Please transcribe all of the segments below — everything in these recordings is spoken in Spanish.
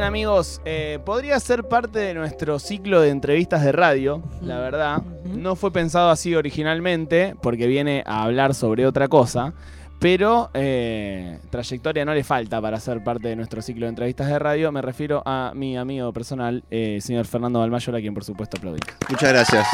Bien amigos, eh, podría ser parte de nuestro ciclo de entrevistas de radio, la verdad. No fue pensado así originalmente, porque viene a hablar sobre otra cosa. Pero eh, trayectoria no le falta para ser parte de nuestro ciclo de entrevistas de radio. Me refiero a mi amigo personal, eh, señor Fernando Balmayor, a quien por supuesto aplaudí. Muchas gracias.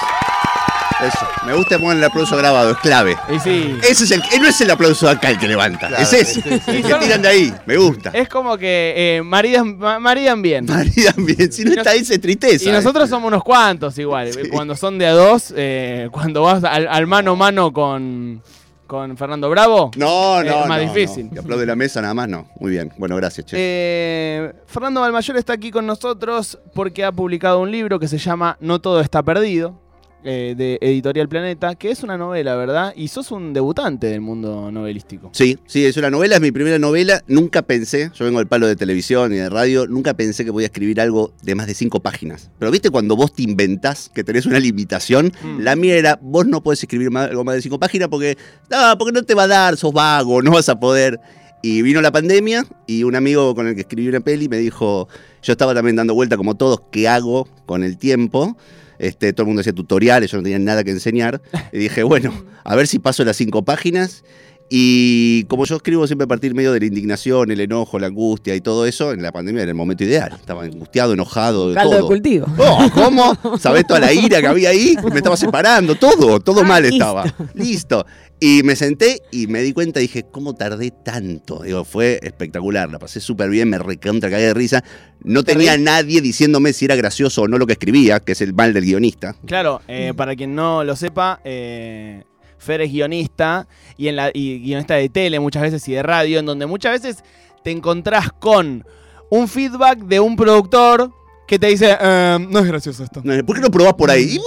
Eso. Me gusta poner el aplauso grabado, es clave. Y sí, Ese es el, eh, no es el aplauso acá el que levanta, Claro, es ese. sí, sí. El que tiran de ahí, me gusta. es como que eh, maridan, ma- maridan bien. Maridan bien, si no está ahí se tristeza. Y nosotros somos unos cuantos igual. Sí. Cuando son de a dos, eh, cuando vas al, al mano a mano con, con Fernando Bravo. No, no, Es más no, difícil. no. Aplaude la mesa nada más, no. Muy bien, bueno, gracias, che. Eh, Fernando Balmayor está aquí con nosotros porque ha publicado un libro que se llama No todo está perdido, eh, de Editorial Planeta, que es una novela, ¿verdad? Y sos un debutante del mundo novelístico. Sí, sí, es una novela, es mi primera novela. Nunca pensé, yo vengo del palo de televisión y de radio, nunca pensé que podía escribir algo de más de cinco páginas. Pero viste cuando vos te inventás que tenés una limitación, Mm. la mía era, vos no podés escribir más- algo más de cinco páginas porque, no, porque no te va a dar, sos vago, no vas a poder. Y vino la pandemia y un amigo con el que escribí una peli me dijo, yo estaba también dando vuelta como todos, ¿qué hago con el tiempo? Este, todo el mundo hacía tutoriales, yo no tenía nada que enseñar. Y dije, bueno, a ver si paso las cinco páginas. Y como yo escribo siempre a partir medio de la indignación, el enojo, la angustia y todo eso, en la pandemia era el momento ideal. Estaba angustiado, enojado, de Caldo de todo. cultivo. Oh, ¿Cómo? ¿Sabés toda la ira que había ahí? Me estaba separando, todo, todo Ah, mal listo. estaba. Listo. Y me senté y me di cuenta, dije, ¿cómo tardé tanto? Digo, fue espectacular, la pasé súper bien, me recontra cagué de risa. No ¿Te tenía reí? nadie diciéndome si era gracioso o no lo que escribía, que es el mal del guionista. Claro, eh, para quien no lo sepa, eh, Fer es guionista y, en la, y guionista de tele muchas veces y de radio, en donde muchas veces te encontrás con un feedback de un productor que te dice, "Eh, no es gracioso esto. ¿Por qué no probás por ahí? Vos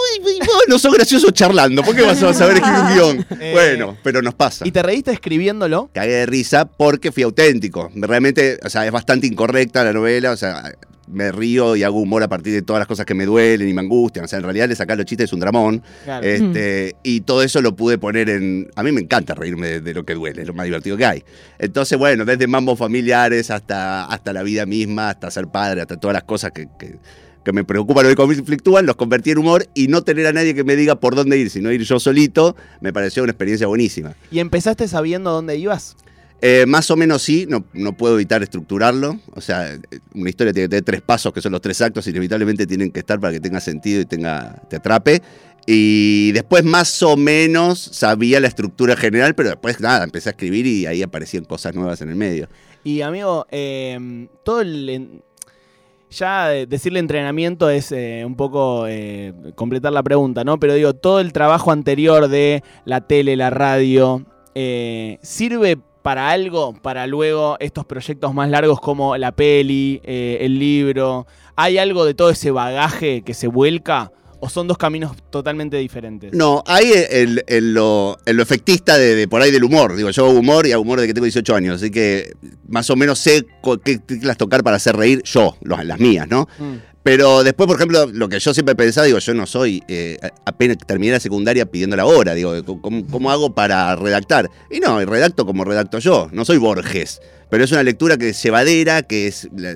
no sos gracioso charlando, ¿por qué vas a saber escribir un guion? Eh, Bueno, pero nos pasa. ¿Y te reíste escribiéndolo? cagué de risa porque fui auténtico. Realmente, o sea, es bastante incorrecta la novela, o sea, me río y hago humor a partir de todas las cosas que me duelen y me angustian. O sea, en realidad le sacar los chistes es un dramón. Claro. Este, Y todo eso lo pude poner en... A mí me encanta reírme de, de lo que duele, es lo más divertido que hay. Entonces, bueno, desde mambos familiares hasta, hasta la vida misma, hasta ser padre, hasta todas las cosas que... que- que me preocupan o me conflictúan, los convertí en humor y no tener a nadie que me diga por dónde ir, sino ir yo solito, me pareció una experiencia buenísima. ¿Y empezaste sabiendo dónde ibas? Eh, más o menos sí, no, no puedo evitar estructurarlo. O sea, una historia tiene que tener tres pasos, que son los tres actos, inevitablemente tienen que estar para que tenga sentido y tenga, te atrape. Y después más o menos sabía la estructura general, pero después nada, empecé a escribir y ahí aparecían cosas nuevas en el medio. Y amigo, eh, todo el... Ya decirle entrenamiento es eh, un poco completar la pregunta, ¿no? Pero digo, todo el trabajo anterior de la tele, la radio, ¿sirve para algo? Para luego estos proyectos más largos como la peli, eh, el libro. ¿Hay algo de todo ese bagaje que se vuelca? ¿O son dos caminos totalmente diferentes? No, hay el, el lo, el lo efectista de, de por ahí del humor. Digo, yo hago humor y hago humor desde que tengo 18 años, así que más o menos sé qué teclas tocar para hacer reír yo, los- las mías, ¿no? Mm. Pero después, por ejemplo, lo que yo siempre he pensado, digo, yo no soy, eh, apenas terminé la secundaria pidiendo la hora, digo, ¿cómo, cómo hago para redactar? Y no, redacto como redacto yo, no soy Borges, pero es una lectura que es llevadera, que es la,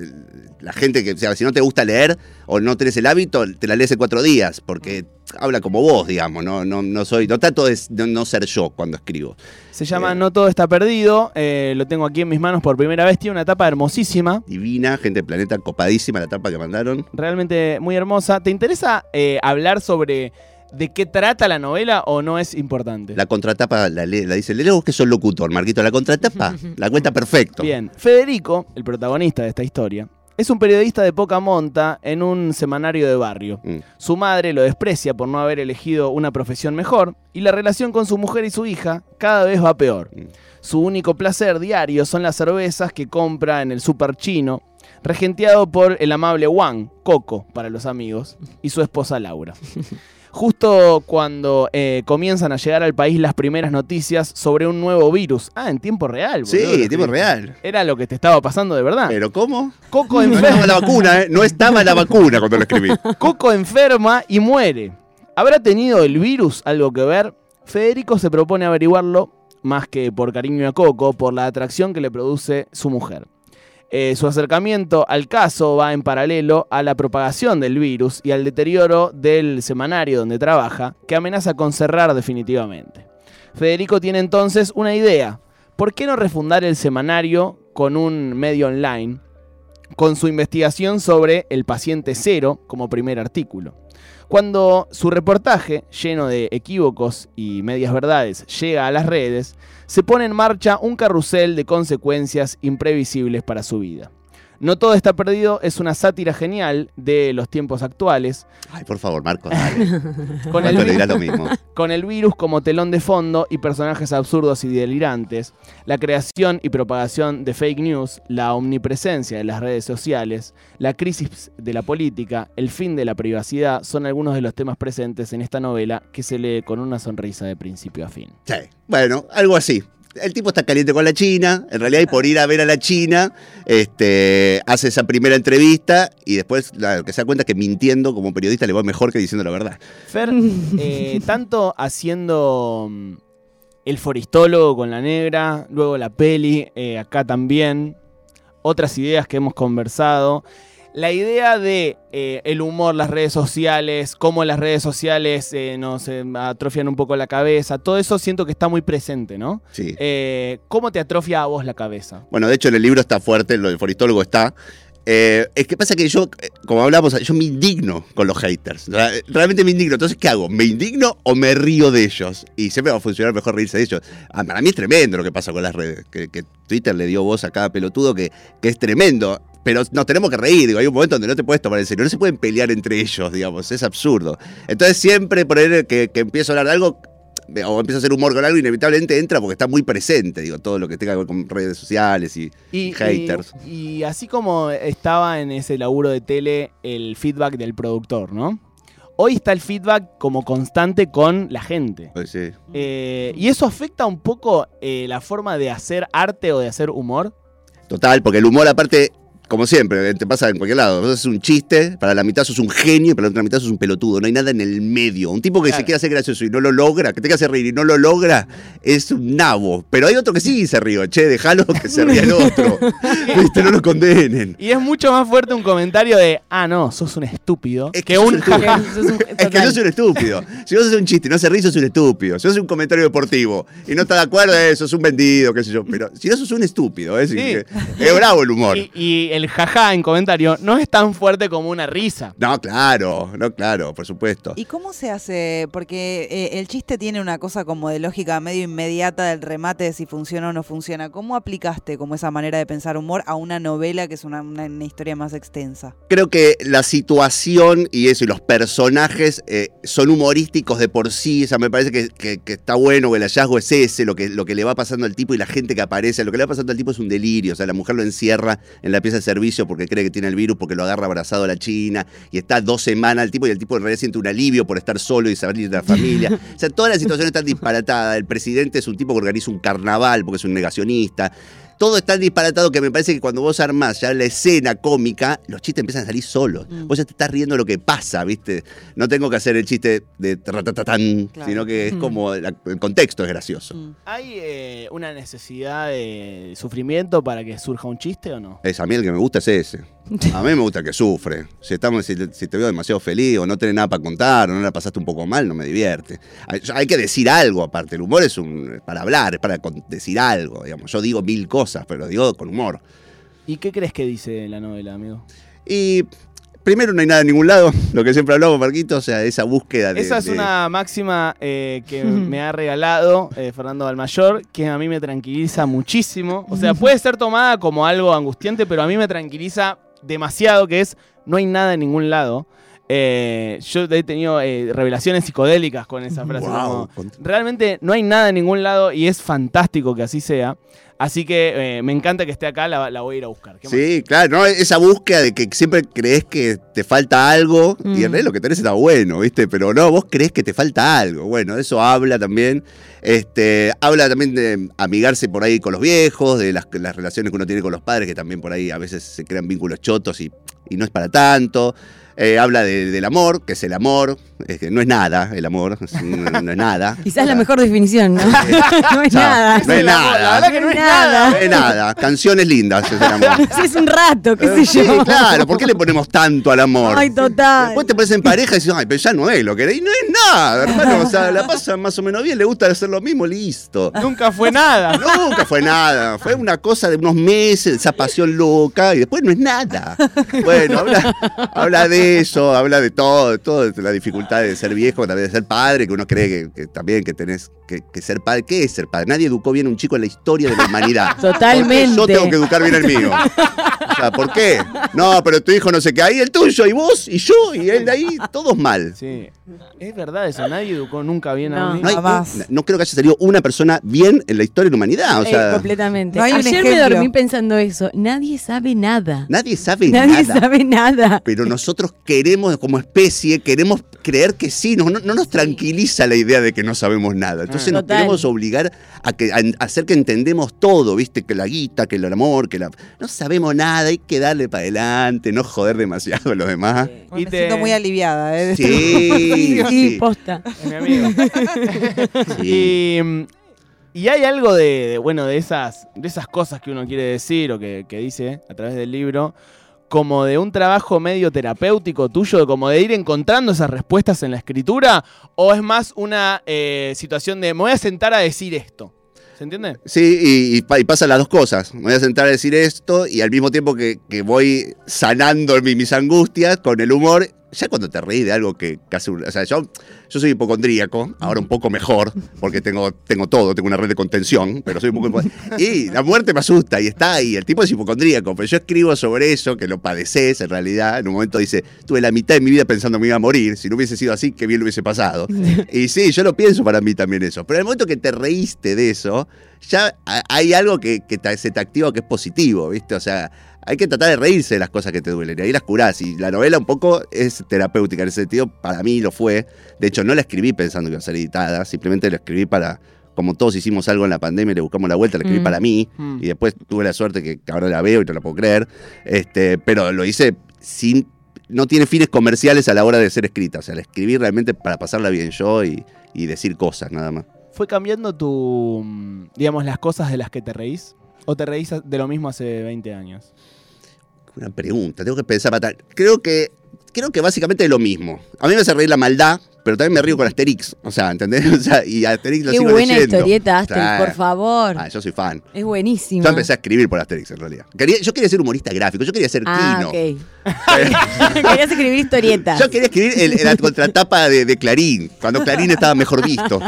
la gente que, o sea, si no te gusta leer o no tenés el hábito, te la lees en cuatro días, porque habla como vos, digamos, no, no, no soy, no trato de no, no ser yo cuando escribo. Se llama Eh. No todo está perdido. eh, lo tengo aquí en mis manos por primera vez. Tiene una tapa hermosísima. Divina, gente del planeta copadísima, la tapa que mandaron. Realmente muy hermosa. ¿Te interesa eh, hablar sobre de qué trata la novela o no es importante? La contratapa la, la dice, leo que sos locutor, Marquito, la contratapa la cuenta perfecto. Bien. Federico, el protagonista de esta historia, es un periodista de poca monta en un semanario de barrio. Mm. Su madre lo desprecia por no haber elegido una profesión mejor y la relación con su mujer y su hija cada vez va peor. Mm. Su único placer diario son las cervezas que compra en el super chino, regenteado por el amable Wang, Coco para los amigos, y su esposa Laura. Justo cuando eh, comienzan a llegar al país las primeras noticias sobre un nuevo virus. Ah, en tiempo real. Sí, en tiempo real. Era lo que te estaba pasando de verdad. ¿Pero cómo? Coco, No enfer- estaba la vacuna, ¿eh? No estaba la vacuna cuando lo escribí. Coco enferma y muere. ¿Habrá tenido el virus algo que ver? Federico se propone averiguarlo, más que por cariño a Coco, por la atracción que le produce su mujer. Eh, su acercamiento al caso va en paralelo a la propagación del virus y al deterioro del semanario donde trabaja, que amenaza con cerrar definitivamente. Federico tiene entonces una idea. ¿Por qué no refundar el semanario con un medio online? Con su investigación sobre el paciente cero como primer artículo. Cuando su reportaje, lleno de equívocos y medias verdades, llega a las redes, se pone en marcha un carrusel de consecuencias imprevisibles para su vida. No todo está perdido es una sátira genial de los tiempos actuales. Ay, por favor, Marco, dale. Con el, Marco te vi- dirá lo mismo. con el virus como telón de fondo y personajes absurdos y delirantes, la creación y propagación de fake news, la omnipresencia de las redes sociales, la crisis de la política, el fin de la privacidad son algunos de los temas presentes en esta novela que se lee con una sonrisa de principio a fin. Sí, bueno, algo así. El tipo está caliente con la China, en realidad, y por ir a ver a la China, este, hace esa primera entrevista y después lo que se da cuenta es que mintiendo como periodista le va mejor que diciendo la verdad. Fer, eh, tanto haciendo mm, el foristólogo con la negra, luego la peli, eh, acá también, otras ideas que hemos conversado. La idea de eh, el humor, las redes sociales, cómo las redes sociales eh, nos eh, atrofian un poco la cabeza, todo eso siento que está muy presente, ¿no? Sí. ¿Cómo te atrofia a vos la cabeza? Bueno, de hecho en el libro está fuerte, lo del foristólogo está. Es que pasa que yo, como hablamos, yo me indigno con los haters. Realmente me indigno. Entonces, ¿qué hago? ¿Me indigno o me río de ellos? Y siempre va a funcionar mejor reírse de ellos. Ah, para mí es tremendo lo que pasa con las redes. Que, que Twitter le dio voz a cada pelotudo que, que es tremendo. Pero nos tenemos que reír, digo, hay un momento donde no te puedes tomar en serio, no se pueden pelear entre ellos, digamos, es absurdo. Entonces siempre poner que, que empiezo a hablar de algo, o empiezo a hacer humor con algo, inevitablemente entra porque está muy presente, digo, todo lo que tenga que ver con redes sociales y, Y, haters. y- y así como estaba en ese laburo de tele el feedback del productor, ¿no? Hoy está el feedback como constante con la gente. Sí. Eh, ¿Y eso afecta un poco eh, la forma de hacer arte o de hacer humor? Total, porque el humor aparte, como siempre, te pasa en cualquier lado. Vos haces un chiste, para la mitad sos un genio y para la otra mitad sos un pelotudo. No hay nada en el medio. Un tipo que Claro. se quiere hacer gracioso y no lo logra, que te quiere hacer reír y no lo logra, es un nabo. Pero hay otro que sí se ríe. Che, déjalo que se ría el otro. Viste, no lo condenen. Y es mucho más fuerte un comentario de, ah, no, sos un estúpido, Es que que un jaja. Es que sos un estúpido. Si vos haces un chiste y no se ríe, sos un estúpido. Si vos haces un comentario deportivo y no estás de acuerdo, eh, sos un vendido, qué sé yo. Pero si no sos un estúpido, es, Sí. es bravo el humor. Y, y el jaja en comentario no es tan fuerte como una risa. No, claro, no, claro, por supuesto. ¿Y cómo se hace? Porque eh, el chiste tiene una cosa como de lógica medio inmediata del remate de si funciona o no funciona. ¿Cómo aplicaste como esa manera de pensar humor a una novela que es una, una- una historia más extensa? Creo que la situación y eso, y los personajes eh, son humorísticos de por sí. O sea, me parece que, que- que está bueno que el hallazgo es ese, lo que, lo que le va pasando al tipo y la gente que aparece. Lo que le va pasando al tipo es un delirio. O sea, la mujer lo encierra en la pieza de servicio porque cree que tiene el virus, porque lo agarra abrazado a la China y está dos semanas el tipo y el tipo en realidad siente un alivio por estar solo y salir de la familia. O sea, toda la situación está disparatada. El presidente es un tipo que organiza un carnaval porque es un negacionista. Todo es tan disparatado que me parece que cuando vos armás ya la escena cómica, los chistes empiezan a salir solos. Mm. Vos ya te estás riendo lo que pasa, ¿viste? No tengo que hacer el chiste de tratatatán, Claro. sino que es Mm. como la- el contexto es gracioso. Mm. ¿Hay eh, una necesidad de sufrimiento para que surja un chiste o no? Es, a mí el que me gusta es ese. A mí me gusta el que sufre. Si, estamos, si, te- si te veo demasiado feliz o no tenés nada para contar o no la pasaste un poco mal, no me divierte. Hay, hay que decir algo aparte. El humor es un, para hablar, es para con- decir algo. Digamos. Yo digo mil cosas, pero digo con humor. ¿Y qué crees que dice la novela, amigo? Y primero no hay nada en ningún lado, lo que siempre hablamos, Marquito, o sea, esa búsqueda de... Esa es de- una máxima eh, que me ha regalado eh, Fernando Balmayor, que a mí me tranquiliza muchísimo. O sea, puede ser tomada como algo angustiante, pero a mí me tranquiliza demasiado, que es no hay nada en ningún lado. Eh, yo he tenido eh, revelaciones psicodélicas con esa frase. Como, realmente no hay nada en ningún lado y es fantástico que así sea. Así que eh, me encanta que esté acá, la, la voy a ir a buscar. ¿Qué más? Sí, claro, ¿no? esa búsqueda de que siempre crees que te falta algo y en Mm. realidad lo que tenés está bueno, ¿viste? Pero no, vos crees que te falta algo. Bueno, de eso habla también. Este, habla también de amigarse por ahí con los viejos, de las, las relaciones que uno tiene con los padres, que también por ahí a veces se crean vínculos chotos y, y no es para tanto. Eh, habla de- del amor, que es el amor, es que no es nada el amor, es- no, no es nada. Quizás la mejor definición, ¿no? no es O sea, nada. no es nada. La que no es nada. No es nada, canciones lindas es el amor. Sí, es un rato, qué sé Eh, Sí, yo. claro, ¿por qué le ponemos tanto al amor? Ay, total. Después te pones en pareja y dices, ay, pero ya no es lo que era. Y no es nada, hermano. O sea, la pasa más o menos bien, le gusta hacer lo mismo, listo. Nunca fue nada. Nunca fue nada, fue una cosa de unos meses, esa pasión loca, y después no es nada. Bueno, habla, habla de eso, habla de todo, de todo, de la dificultad de ser viejo, también de ser padre, que uno cree que, que también que tenés que, que ser padre. ¿Qué es ser padre? Nadie educó bien a un chico en la historia de la humanidad. Totalmente. ¿Por qué yo tengo que educar bien al mío. O sea, ¿por qué? No, pero tu hijo no sé qué, ahí el tuyo, y vos, y yo, y él de ahí, todos mal. Sí. Es verdad eso, nadie educó nunca bien a un No, hay- niño. Jamás. no- no creo que haya salido una persona bien en la historia de la humanidad. O Eh, sea, completamente. no hay un Ayer me ejemplo. dormí pensando eso. Nadie sabe nada. nadie sabe Nadie nada. sabe nada. pero nosotros queremos, como especie, queremos creer que sí, no, no, no nos tranquiliza la idea de que no sabemos nada. Entonces nos Total. queremos obligar a, que, a, a hacer que entendemos todo, ¿viste? Que la guita, que el amor, que la... No sabemos nada, hay que darle para adelante, no joder demasiado a los demás. Me Y te- siento muy aliviada. ¿eh? Sí, Sí, sí, posta. Es mi amigo. sí. Y, mm, y hay algo de, de, bueno, de esas, de esas cosas que uno quiere decir o que, que dice a través del libro, como de un trabajo medio terapéutico tuyo, como de ir encontrando esas respuestas en la escritura, o es más una eh, situación de me voy a sentar a decir esto. ¿Se entiende? Sí, y, y pa- y pasan las dos cosas. Me voy a sentar a decir esto y al mismo tiempo que, voy sanando mi- mis angustias con el humor, ya cuando te reí de algo que casi... O sea, yo, soy hipocondríaco, ahora un poco mejor, porque tengo, tengo todo, tengo una red de contención, pero soy un poco... Y la muerte me asusta y está ahí, el tipo es hipocondríaco, pero yo escribo sobre eso, que lo padeces en realidad. En un momento dice, tuve la mitad de mi vida pensando que me iba a morir, si no hubiese sido así, qué bien lo hubiese pasado. Y sí, yo lo pienso para mí también eso. Pero en el momento que te reíste de eso, ya ha- hay algo que, que te- se te activa que es positivo, ¿viste? O sea, hay que tratar de reírse de las cosas que te duelen y ahí las curás. Y la novela un poco es terapéutica en ese sentido, para mí lo fue. De hecho, no la escribí pensando que iba a ser editada, simplemente la escribí para, como todos hicimos algo en la pandemia y le buscamos la vuelta, la escribí Mm. para mí. Mm. Y después tuve la suerte que ahora la veo y no la puedo creer. Este, pero lo hice sin. No tiene fines comerciales a la hora de ser escrita. O sea, la escribí realmente para pasarla bien yo y, y decir cosas, nada más. ¿Fue cambiando tu, mm, digamos, las cosas de las que te reís? ¿O te reís de lo mismo hace 20 años? Una pregunta, tengo que pensar para tal. Creo que, creo que básicamente es lo mismo. A mí me hace reír la maldad, pero también me río con Asterix. O sea, ¿entendés? O sea, y Asterix lo Qué sigo buena leyendo. historieta, Asterix, por favor. Ah, yo soy fan. Es buenísimo. Yo empecé a escribir por Asterix en realidad. Quería- yo quería ser humorista gráfico, yo quería ser Ah, Kino. ok. Querías escribir historietas. Yo quería escribir el- la contratapa de, de Clarín, cuando Clarín estaba mejor visto.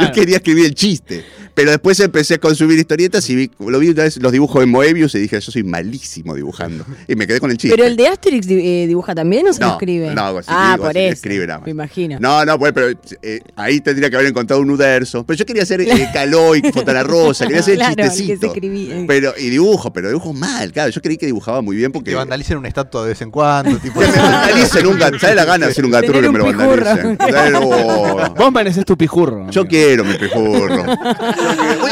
Yo quería escribir el chiste. Pero después empecé a consumir historietas y vi, lo vi una vez los dibujos en Moebius y dije, yo soy malísimo dibujando. Y me quedé con el chiste. Pero el de Asterix eh, dibuja también o se lo No, escribe? no, ah, digo, por eso. escribe nada más. Me imagino. No, no, pues, pero eh, ahí tendría que haber encontrado un universo. Pero yo quería hacer eh, Caloi, Fontana Rosa, quería hacer Claro, el el que se chistecito. Pero, y dibujo, pero dibujo mal, claro. Yo creí que dibujaba muy bien porque. Que vandalicen una estatua de vez en cuando. Tipo, Que me vandalicen un gato. ¿Sabes la gana de hacer un gaturro que me lo vandalicen? Vos mereces tu pijurro. Yo quiero mi pijurro.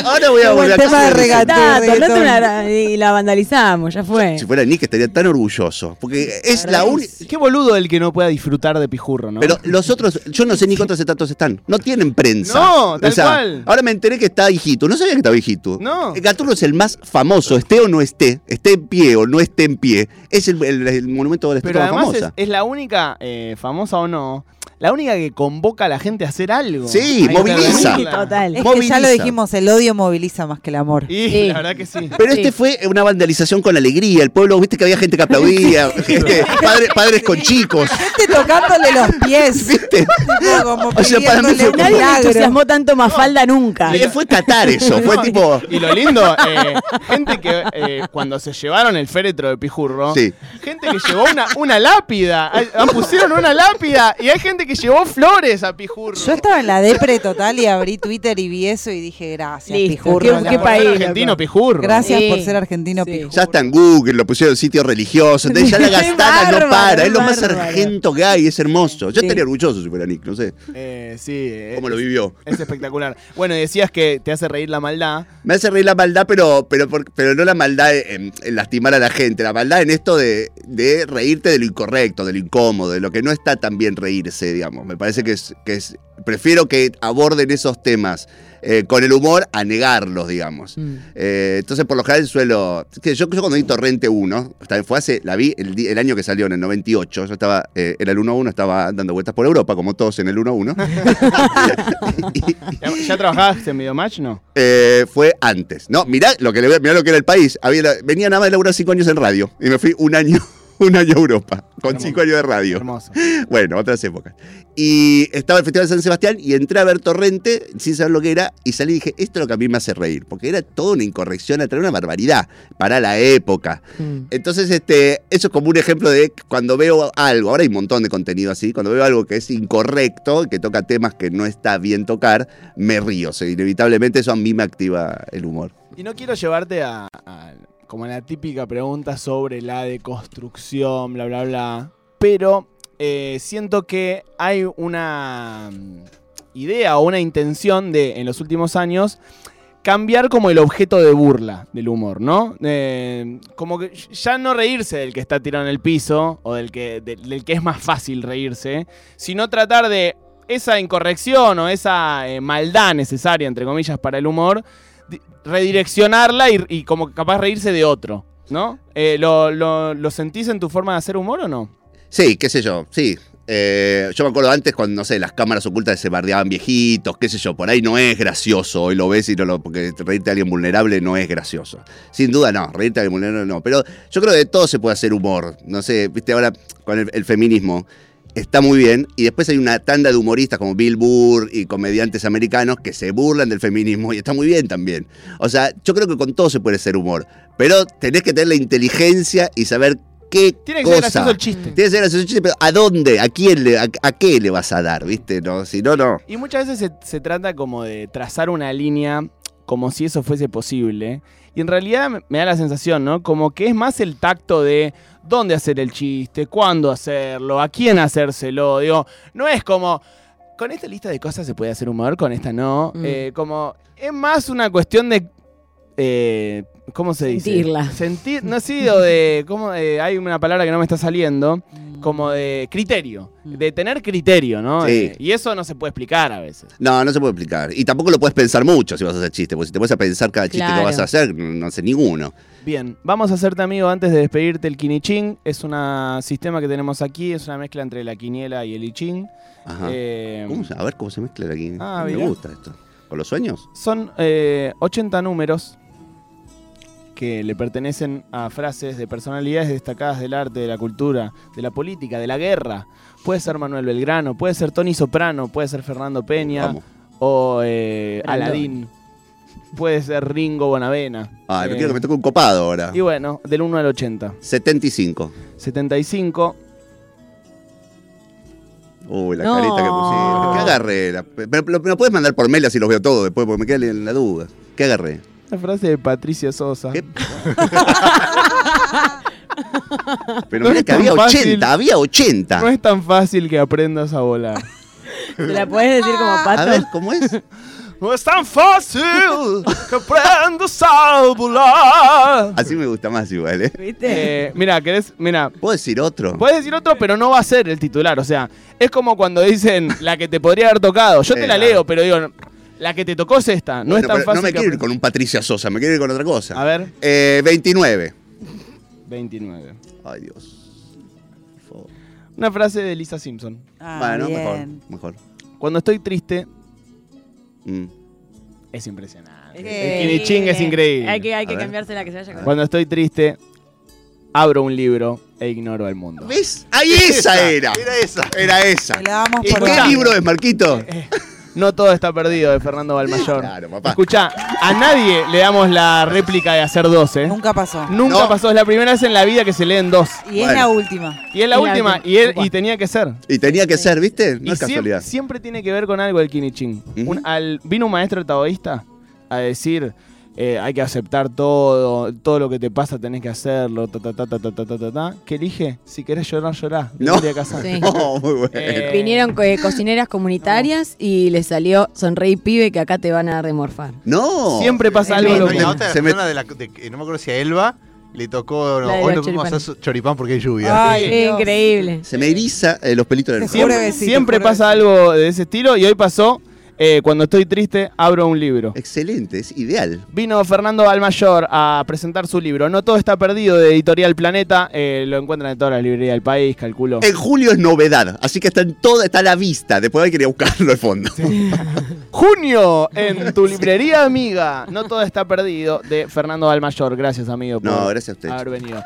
Ahora voy a volver a tema de y decir, regate. Tato, reggaetón. andate una- y la vandalizamos, ya fue. Si fuera Nick estaría tan orgulloso. Porque es la única. Qué boludo el que no pueda disfrutar de pijurro, ¿no? Pero los otros, yo no sé ni cuántos estatus están. No tienen prensa. No, tal cual. Ahora me enteré que está hijito. No sabía que estaba hijito. No. El Gaturro es el más famoso, esté o no esté, esté en pie o no esté en pie. Es el, el- el monumento de la Pero estatua además es, famosa. es la única, eh, famosa o no, la única que convoca a la gente a hacer algo. Sí, moviliza. Sí, total. Es que Moviliza. ya lo dijimos, el odio moviliza más que el amor. Y Sí. la verdad que sí. Pero Sí. este fue una vandalización con alegría. El pueblo, viste que había gente que aplaudía, gente, padre- padres con chicos. Gente tocándole los pies. ¿Viste? Tipo, como O sea, para mí fue- un Nadie milagro. entusiasmó tanto Mafalda nunca. Eh, Fue Qatar eso. Fue tipo. Y, lo lindo, eh, gente que eh, cuando se llevaron el féretro de Pijurro, Sí. gente que llevó una, una lápida, ah, pusieron una lápida y hay gente que llevó flores a Pijurro. Yo estaba en la depre total y abrí Twitter y vi eso y dije, gracias, Listo, Pijurro. qué- la qué verdad. país, argentino loco. Pijurro. Gracias Sí. por ser argentino, Sí. Pijurro. Ya está en Google, lo pusieron en sitios religiosos. Entonces ya la Qué gastada no bárbaro, para. Es lo más bárbaro. sargento que mirá y es hermoso. Yo Sí. estaría orgulloso si fuera Nick, no sé Eh, sí, cómo lo vivió. es espectacular. Bueno, decías que te hace reír la maldad. Me hace reír la maldad, pero, pero, pero no la maldad en, en lastimar a la gente, la maldad en esto de, de reírte de lo incorrecto, de lo incómodo, de lo que no está tan bien reírse, digamos. Me parece que es, que es prefiero que aborden esos temas eh, con el humor a negarlos, digamos. Mm. Eh, entonces, por lo general suelo. es que yo, yo cuando vi Torrente 1, hasta fue hace, la vi el, el año que salió, en el 98. Yo estaba, eh, era el 1-1, estaba dando vueltas por Europa, como todos en el 1-1. Y- ¿Ya, ya trabajaste en Videomatch? No. eh, fue antes. No, mirá lo que, le- mirá lo que era el país. Había, venía nada más de laburar cinco años en radio. Y me fui un año, un año a Europa, con Hermoso. cinco años de radio. Hermoso. Bueno, otras épocas. Y estaba el Festival de San Sebastián y entré a ver Torrente sin saber lo que era y salí y dije, esto es lo que a mí me hace reír, porque era toda una incorrección, era una barbaridad para la época. Mm. Entonces, este, eso es como un ejemplo de cuando veo algo, ahora hay un montón de contenido así, cuando veo algo que es incorrecto, que toca temas que no está bien tocar, me río. O sea, inevitablemente eso a mí me activa el humor. Y no quiero llevarte a, a- como la típica pregunta sobre la deconstrucción, bla, bla, bla. Pero eh, siento que hay una mm, idea o una intención de, en los últimos años, cambiar como el objeto de burla del humor, ¿no? Eh, como que ya no reírse del que está tirado en el piso o del que, del, que es más fácil reírse, sino tratar de esa incorrección o esa eh, maldad necesaria, entre comillas, para el humor, redireccionarla y, como capaz reírse de otro, ¿no? Eh, ¿lo, lo, lo sentís en tu forma de hacer humor o no? Sí, qué sé yo, sí. Eh, yo me acuerdo antes cuando, no sé, las cámaras ocultas se bardeaban viejitos, qué sé yo, por ahí no es gracioso, hoy lo ves y no lo, porque reírte a alguien vulnerable no es gracioso. Sin duda no, reírte a alguien vulnerable no, pero yo creo que de todo se puede hacer humor, no sé, viste ahora con el feminismo, está muy bien, y después hay una tanda de humoristas como Bill Burr y comediantes americanos que se burlan del feminismo y está muy bien también. O sea, yo creo que con todo se puede hacer humor, pero tenés que tener la inteligencia y saber qué Tiene que ser gracioso el chiste. Tiene que ser gracioso el chiste, pero ¿a dónde? ¿A quién le, a, a qué le vas a dar? ¿Viste? No, si no, no. Y muchas veces se, se trata como de trazar una línea como si eso fuese posible. Y en realidad me- da la sensación, ¿no? Como que es más el tacto de dónde hacer el chiste, cuándo hacerlo, a quién hacérselo. Digo, no es como, con esta lista de cosas se puede hacer humor, con esta no. Mm. Eh, como, es más una cuestión de... eh, ¿Cómo se dice? Sentirla. Sentir, no sí, o de, ¿cómo, eh, hay una palabra que no me está saliendo, como de criterio, de tener criterio, ¿no? Sí. Eh, y eso no se puede explicar a veces. No, no se puede explicar. Y tampoco lo puedes pensar mucho si vas a hacer chiste, porque si te pones a pensar cada chiste que Claro. vas a hacer, no sé ninguno. Bien, vamos a hacerte amigo antes de despedirte el Kinichín. Es un sistema que tenemos aquí, es una mezcla entre la quiniela y el ichín. Ajá. Eh, ¿Cómo se- a ver cómo se mezcla aquí. Ah, me mirá. gusta esto. ¿Con los sueños? son eh, 80 números que le pertenecen a frases de personalidades destacadas del arte, de la cultura, de la política, de la guerra. Puede ser Manuel Belgrano, puede ser Tony Soprano, puede ser Fernando Peña Vamos. o eh. Aladín. Puede ser Ringo Bonavena. Ay, me Eh, quiero que me toque un copado ahora. Y bueno, del 1 al 80. 75. 75. Uy, la No. carita que pusiste. ¿Qué agarré? La- Pero lo puedes mandar por mail así los veo todos después, porque me queda en la duda. ¿Qué agarré? Frase de Patricia Sosa. ¿Qué? Pero No mirá es que había fácil. 80, había 80. No es tan fácil que aprendas a volar. ¿Te la puedes decir como pato? A ver, ¿cómo es? No es tan fácil que aprendas a volar. Así me gusta más igual, ¿eh? ¿Viste? Eh, mira, querés, mira, ¿Puedo decir otro? puedes decir otro, pero no va a ser el titular. O sea, es como cuando dicen la que te podría haber tocado. Yo te Eh, la leo, pero digo, la que te tocó es esta. No Bueno, es tan fácil. no me que quiero ir con un Patricia Sosa, me quiero ir con otra cosa. A ver, Eh, 29. 29. Ay, Dios. Por favor. Una frase de Lisa Simpson. Ah, bueno, bien. mejor, mejor. Cuando estoy triste, Mm. es impresionante. Sí. El Kiniching es increíble. Hay que, hay que cambiársela que se vaya con Cuando estoy triste, abro un libro e ignoro al mundo. ¿Ves? Ahí esa era. Era esa. Era esa. ¿Y por qué libro es, Marquito? No todo está perdido de Fernando Balmayor. Claro, papá. Escucha, a nadie le damos la réplica de hacer dos, ¿eh? Nunca pasó. Nunca No. pasó, es la primera vez en la vida que se leen dos. Y es Bueno. la última. Y es la Y la última, última. y, él- Upa. y tenía que ser. Y tenía que ser, ¿viste? No y es casualidad. siempre, tiene que ver con algo el Kiniching. Ujú. Al, vino un maestro taoísta a decir eh, hay que aceptar todo, todo lo que te pasa tenés que hacerlo, ta, ta, ta, ta, ta, ta, ta, ta, ta. ¿Qué elige? Si querés llorar, llorá. No. Sí. Muy bueno. Eh, Vinieron co- cocineras comunitarias y les salió sonreí pibe que acá te van a dar de morfar. No. Siempre pasa algo No, la otra se me- de la, de- que no me acuerdo si a Elba le tocó. no, La de hoy los no vamos a hacer choripán porque hay lluvia. Ay. Increíble. Se me eriza eh, los pelitos del Siempre, siempre pasa algo de ese estilo y hoy pasó, eh, cuando estoy triste, abro un libro. Excelente, es ideal. Vino Fernando Almayor a presentar su libro. No todo está perdido de Editorial Planeta. Eh, lo encuentran en todas las librerías del país, calculo. En julio es novedad, así que está en toda, está a la vista. Después hay que ir a buscarlo al fondo. Junio en tu librería amiga. No todo está perdido de Fernando Almayor. Gracias amigo por No, gracias a usted. haber venido.